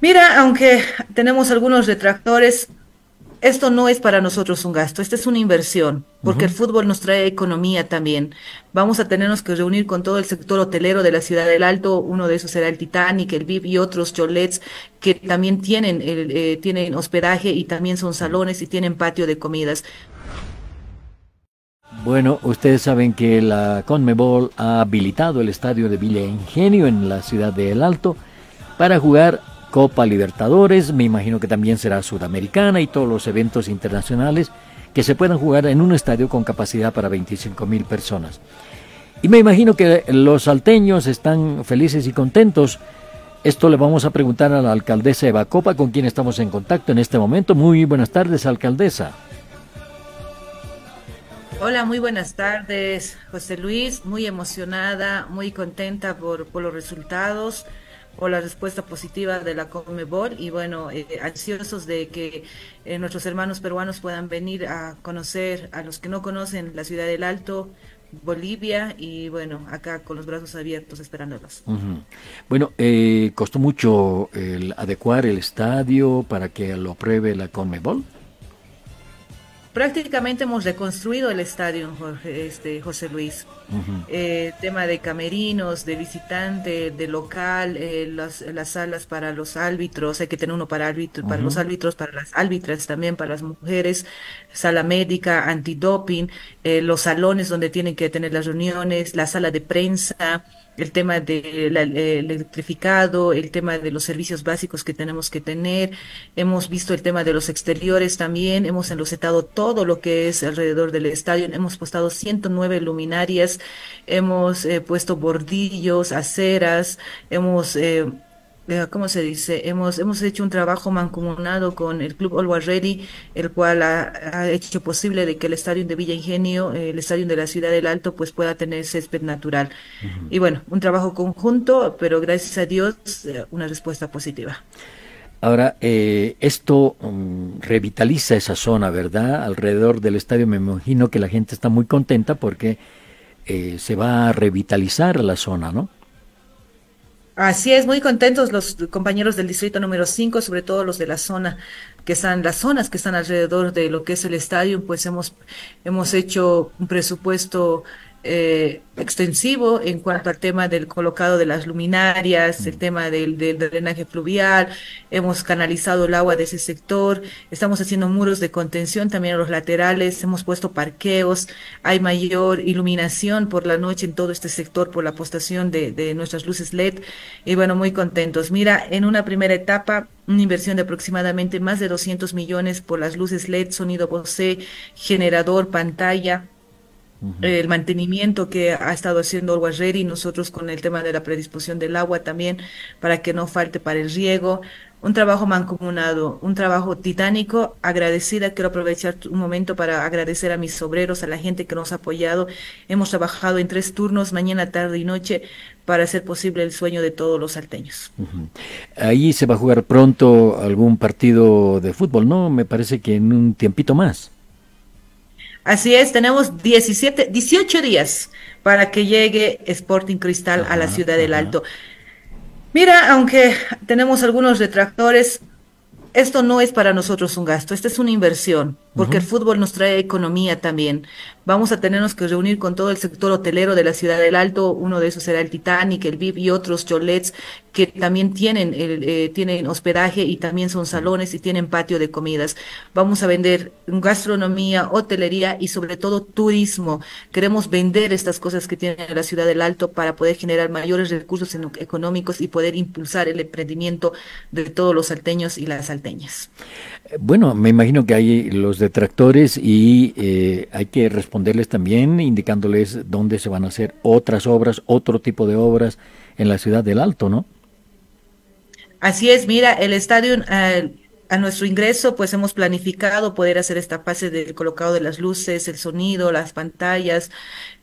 Mira, aunque tenemos algunos retractores, esto no es para nosotros un gasto, esta es una inversión, porque el fútbol nos trae economía también. Vamos a tenernos que reunir con todo el sector hotelero de la ciudad del Alto, uno de esos será el Titanic, el VIP y otros cholets que también tienen, eh, tienen hospedaje y también son salones y tienen patio de comidas. Bueno, ustedes saben que la Conmebol ha habilitado el estadio de Villa Ingenio en la ciudad de El Alto para jugar Copa Libertadores, me imagino que también será Sudamericana y todos los eventos internacionales que se puedan jugar en un estadio con capacidad para 25 mil personas. Y me imagino que los salteños están felices y contentos. Esto le vamos a preguntar a la alcaldesa Eva Copa, con quien estamos en contacto en este momento. Muy buenas tardes, alcaldesa. Hola, muy buenas tardes, José Luis. Muy emocionada, muy contenta por, por los resultados o la respuesta positiva de la Comebol y bueno, eh, ansiosos de que eh, nuestros hermanos peruanos puedan venir a conocer a los que no conocen la ciudad del Alto, Bolivia y bueno, acá con los brazos abiertos esperándolos. Bueno, eh, ¿costó mucho el adecuar el estadio para que lo apruebe la Conmebol? Prácticamente hemos reconstruido el estadio, Jorge, este, José Luis. Eh, tema de camerinos, de visitante, de local, eh, las, las, salas para los árbitros, hay que tener uno para, árbitro, para los árbitros, para las árbitras también, para las mujeres, sala médica, antidoping, eh, los salones donde tienen que tener las reuniones, la sala de prensa, el tema del electrificado, el tema de los servicios básicos que tenemos que tener, hemos visto el tema de los exteriores también, hemos enlocetado todo lo que es alrededor del estadio, hemos postado 109 luminarias, hemos eh, puesto bordillos, aceras, hemos... Eh, ¿cómo se dice? Hemos, hemos hecho un trabajo mancomunado con el Club Always Ready, el cual ha, hecho posible de que el estadio de Villa Ingenio, el estadio de la Ciudad del Alto, pues pueda tener césped natural. Y bueno, un trabajo conjunto, pero gracias a Dios, eh, una respuesta positiva. Ahora, eh, esto mm, revitaliza esa zona, ¿verdad? Alrededor del estadio me imagino que la gente está muy contenta porque eh, se va a revitalizar la zona, ¿no? Así es, muy contentos los compañeros del distrito número 5, sobre todo los de la zona, que están, las zonas que están alrededor de lo que es el estadio, pues hemos, hemos hecho un presupuesto eh, extensivo en cuanto al tema del colocado de las luminarias, el tema del, drenaje fluvial, hemos canalizado el agua de ese sector, estamos haciendo muros de contención también a los laterales, hemos puesto parqueos, hay mayor iluminación por la noche en todo este sector por la apostación de, de nuestras luces LED. Y bueno, muy contentos. Mira, en una primera etapa, una inversión de aproximadamente más de 200 millones por las luces LED, sonido Bose, generador, pantalla, el mantenimiento que ha estado haciendo Olguas y nosotros con el tema de la predisposición del agua también, para que no falte para el riego. Un trabajo mancomunado, un trabajo titánico. Agradecida, quiero aprovechar un momento para agradecer a mis obreros, a la gente que nos ha apoyado. Hemos trabajado en tres turnos, mañana, tarde y noche, para hacer posible el sueño de todos los salteños. Ahí se va a jugar pronto algún partido de fútbol, ¿no? Me parece que en un tiempito más. Así es, tenemos 17, 18 días para que llegue Sporting Cristal a la ciudad del Alto. Mira, aunque tenemos algunos retractores, esto no es para nosotros un gasto, esta es una inversión, porque el fútbol nos trae economía también. Vamos a tenernos que reunir con todo el sector hotelero de la ciudad del Alto, uno de esos será el Titanic, el VIP y otros cholets que también tienen, eh, tienen hospedaje y también son salones y tienen patio de comidas. Vamos a vender gastronomía, hotelería y sobre todo turismo. Queremos vender estas cosas que tiene la ciudad del Alto para poder generar mayores recursos económicos y poder impulsar el emprendimiento de todos los salteños y las salteñas. Bueno, me imagino que hay los detractores y eh, hay que responderles también indicándoles dónde se van a hacer otras obras, otro tipo de obras en la ciudad del Alto, ¿no? Así es, mira, el estadio eh, a nuestro ingreso, pues hemos planificado poder hacer esta fase del colocado de las luces, el sonido, las pantallas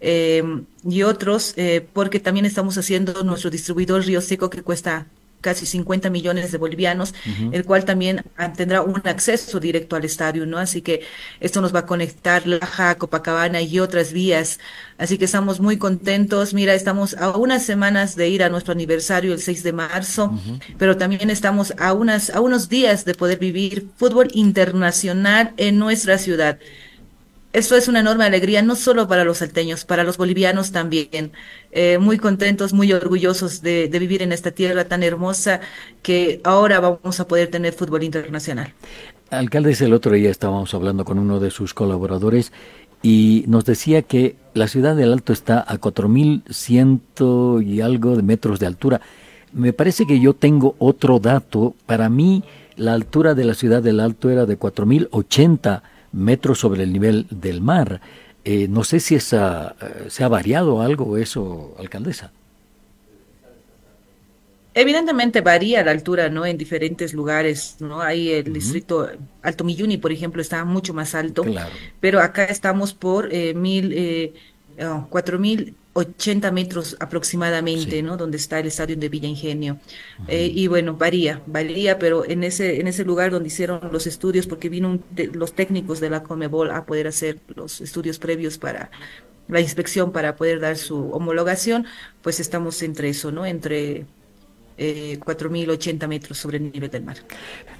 em, y otros, eh, porque también estamos haciendo nuestro distribuidor Río Seco que cuesta casi 50 millones de bolivianos, el cual también tendrá un acceso directo al estadio, ¿no? Así que esto nos va a conectar Laja, Copacabana y otras vías. Así que estamos muy contentos. Mira, estamos a unas semanas de ir a nuestro aniversario el 6 de marzo, pero también estamos a, unas, a unos días de poder vivir fútbol internacional en nuestra ciudad. Esto es una enorme alegría, no solo para los salteños, para los bolivianos también. Eh, muy contentos, muy orgullosos de, vivir en esta tierra tan hermosa que ahora vamos a poder tener fútbol internacional. Alcaldes, el otro día estábamos hablando con uno de sus colaboradores y nos decía que la ciudad del Alto está a 4.100 y algo de metros de altura. Me parece que yo tengo otro dato. Para mí, la altura de la ciudad del Alto era de 4.080 metros sobre el nivel del mar. Eh, no sé si esa, eh, se ha variado algo eso, alcaldesa. Evidentemente varía la altura, ¿no? En diferentes lugares, ¿no? Hay el distrito Alto Milluni, por ejemplo, está mucho más alto, pero acá estamos por eh, mil, eh, oh, cuatro mil 80 metros aproximadamente, ¿no? Donde está el estadio de Villa Ingenio. Eh, y bueno, varía, varía, pero en ese, en ese lugar donde hicieron los estudios, porque vino los técnicos de la Comebol a poder hacer los estudios previos para la inspección, para poder dar su homologación, pues estamos entre eso, ¿no? Entre eh, 4.080 metros sobre el nivel del mar.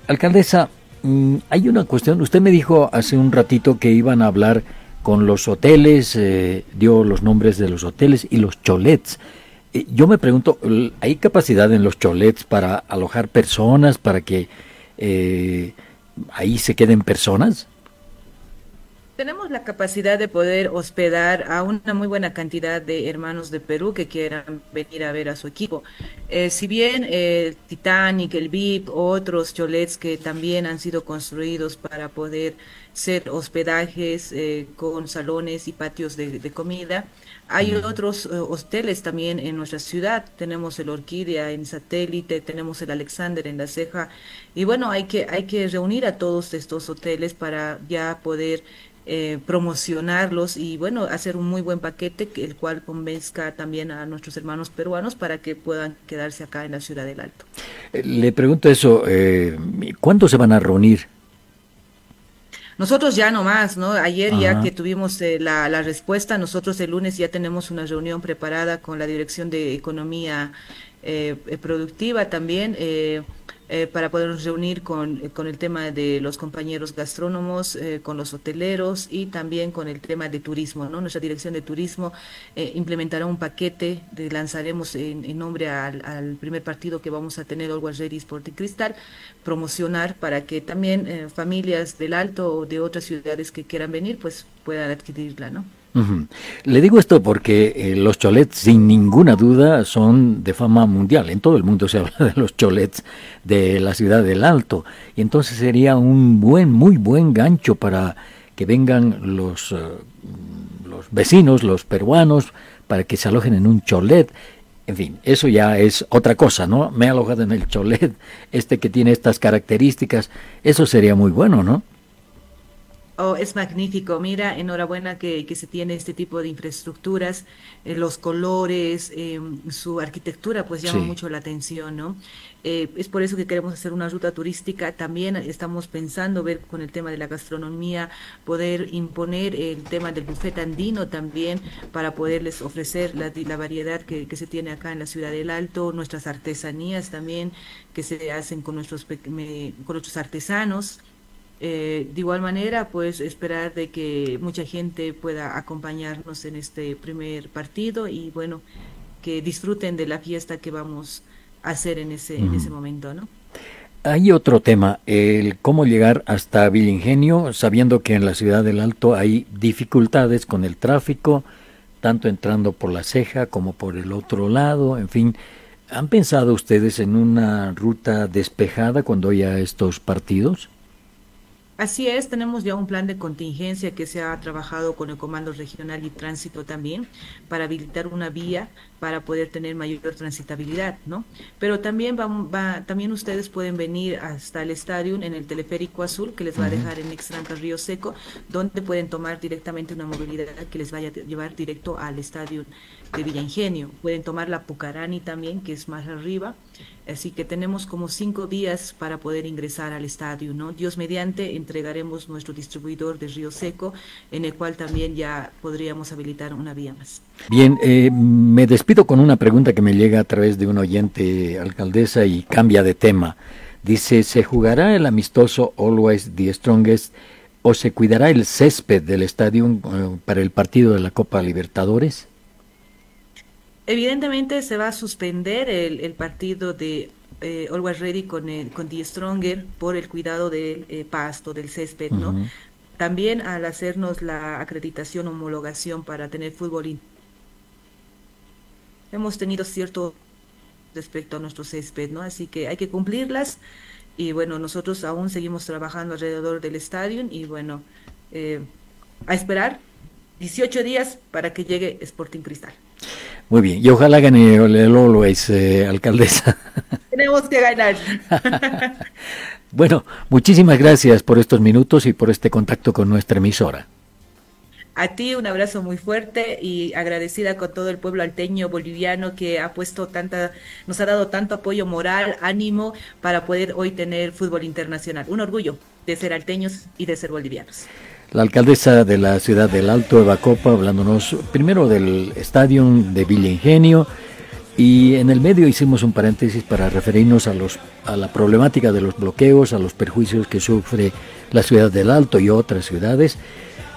Alcaldesa, mm, hay una cuestión, usted me dijo hace un ratito que iban a hablar con los hoteles, eh, dio los nombres de los hoteles y los cholets. Eh, yo me pregunto, ¿hay capacidad en los cholets para alojar personas, para que eh, ahí se queden personas? Tenemos la capacidad de poder hospedar a una muy buena cantidad de hermanos de Perú que quieran venir a ver a su equipo. si bien el Titanic, el VIP, otros cholets que también han sido construidos para poder ser hospedajes eh, con salones y patios de, comida. Hay otros eh, hoteles también en nuestra ciudad. Tenemos el Orquídea en Satélite, tenemos el Alexander en La Ceja. Y bueno, hay que, hay que reunir a todos estos hoteles para ya poder eh, promocionarlos y bueno, hacer un muy buen paquete, el cual convenzca también a nuestros hermanos peruanos para que puedan quedarse acá en la ciudad del Alto. Le pregunto eso, ¿cuándo se van a reunir nosotros ya no más, ¿no? Ayer ya que tuvimos eh, la, la, respuesta, nosotros el lunes ya tenemos una reunión preparada con la Dirección de Economía eh, eh Productiva también. Eh, eh, para podernos reunir con, eh, con, el tema de los compañeros gastrónomos, eh, con los hoteleros y también con el tema de turismo. ¿no? Nuestra dirección de turismo implementará un paquete, de, lanzaremos en, nombre al, primer partido que vamos a tener, Ready Sport y Cristal, promocionar para que también familias del Alto o de otras ciudades que quieran venir, pues puedan adquirirla, ¿no? Le digo esto porque eh, los cholets, sin ninguna duda, son de fama mundial. En todo el mundo se habla de los cholets de la ciudad del Alto. Y entonces sería un buen, muy buen gancho para que vengan los, eh, los vecinos, los peruanos, para que se alojen en un cholet. En fin, eso ya es otra cosa, ¿no? Me he alojado en el cholet, este que tiene estas características. Eso sería muy bueno, ¿no? Oh, es magnífico. Mira, enhorabuena que, que, se tiene este tipo de infraestructuras, eh, los colores, em, su arquitectura, pues llama mucho la atención, ¿no? Eh, es por eso que queremos hacer una ruta turística. También estamos pensando ver con el tema de la gastronomía, poder imponer el tema del buffet andino también para poderles ofrecer la, la variedad que, que, se tiene acá en la ciudad del Alto, nuestras artesanías también que se hacen con nuestros, con nuestros artesanos. Eh, de igual manera, pues esperar de que mucha gente pueda acompañarnos en este primer partido y bueno, que disfruten de la fiesta que vamos a hacer en ese, en ese momento, ¿no? Hay otro tema, el cómo llegar hasta Vilingenio, sabiendo que en la ciudad del Alto hay dificultades con el tráfico, tanto entrando por la ceja como por el otro lado, en fin. ¿Han pensado ustedes en una ruta despejada cuando haya estos partidos? Así es, tenemos ya un plan de contingencia que se ha trabajado con el Comando Regional y Tránsito también para habilitar una vía para poder tener mayor transitabilidad, ¿no? Pero también va, también ustedes pueden venir hasta el estadio en el teleférico azul que les va a dejar en Extranca Río Seco, donde pueden tomar directamente una movilidad que les vaya a llevar directo al estadio de Villa Ingenio. Pueden tomar la Pucarani también, que es más arriba. Así que tenemos como cinco días para poder ingresar al estadio, ¿no? Dios mediante entregaremos nuestro distribuidor de Río Seco, en el cual también ya podríamos habilitar una vía más. Bien, eh, me despido con una pregunta que me llega a través de un oyente alcaldesa y cambia de tema. Dice, ¿se jugará el amistoso Always the Strongest o se cuidará el césped del estadio eh, para el partido de la Copa Libertadores? Evidentemente se va a suspender el, partido de eh, Always Ready con, el, con The Stronger por el cuidado del eh, pasto, del césped, ¿no? También al hacernos la acreditación, homologación para tener fútbol, hemos tenido cierto respecto a nuestro césped, ¿no? Así que hay que cumplirlas y bueno, nosotros aún seguimos trabajando alrededor del estadio y bueno, eh, a esperar 18 días para que llegue Sporting Cristal. Muy bien, y ojalá gane el Always, eh, alcaldesa. Tenemos que ganar. bueno, muchísimas gracias por estos minutos y por este contacto con nuestra emisora. A ti un abrazo muy fuerte y agradecida con todo el pueblo alteño boliviano que ha puesto tanta, nos ha dado tanto apoyo moral, ánimo para poder hoy tener fútbol internacional. Un orgullo de ser alteños y de ser bolivianos. La alcaldesa de la ciudad del Alto, Eva Copa, hablándonos primero del estadio de Villa Ingenio y en el medio hicimos un paréntesis para referirnos a, los, a la problemática de los bloqueos, a los perjuicios que sufre la ciudad del Alto y otras ciudades.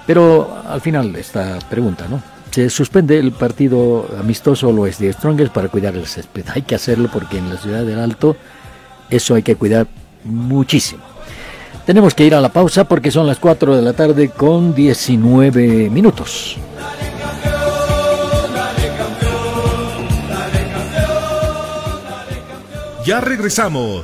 Pero al final esta pregunta, ¿no? Se suspende el partido amistoso lo es de Strongest para cuidar el césped. Hay que hacerlo porque en la ciudad del Alto eso hay que cuidar muchísimo. Tenemos que ir a la pausa porque son las 4 de la tarde con 19 minutos. Ya regresamos.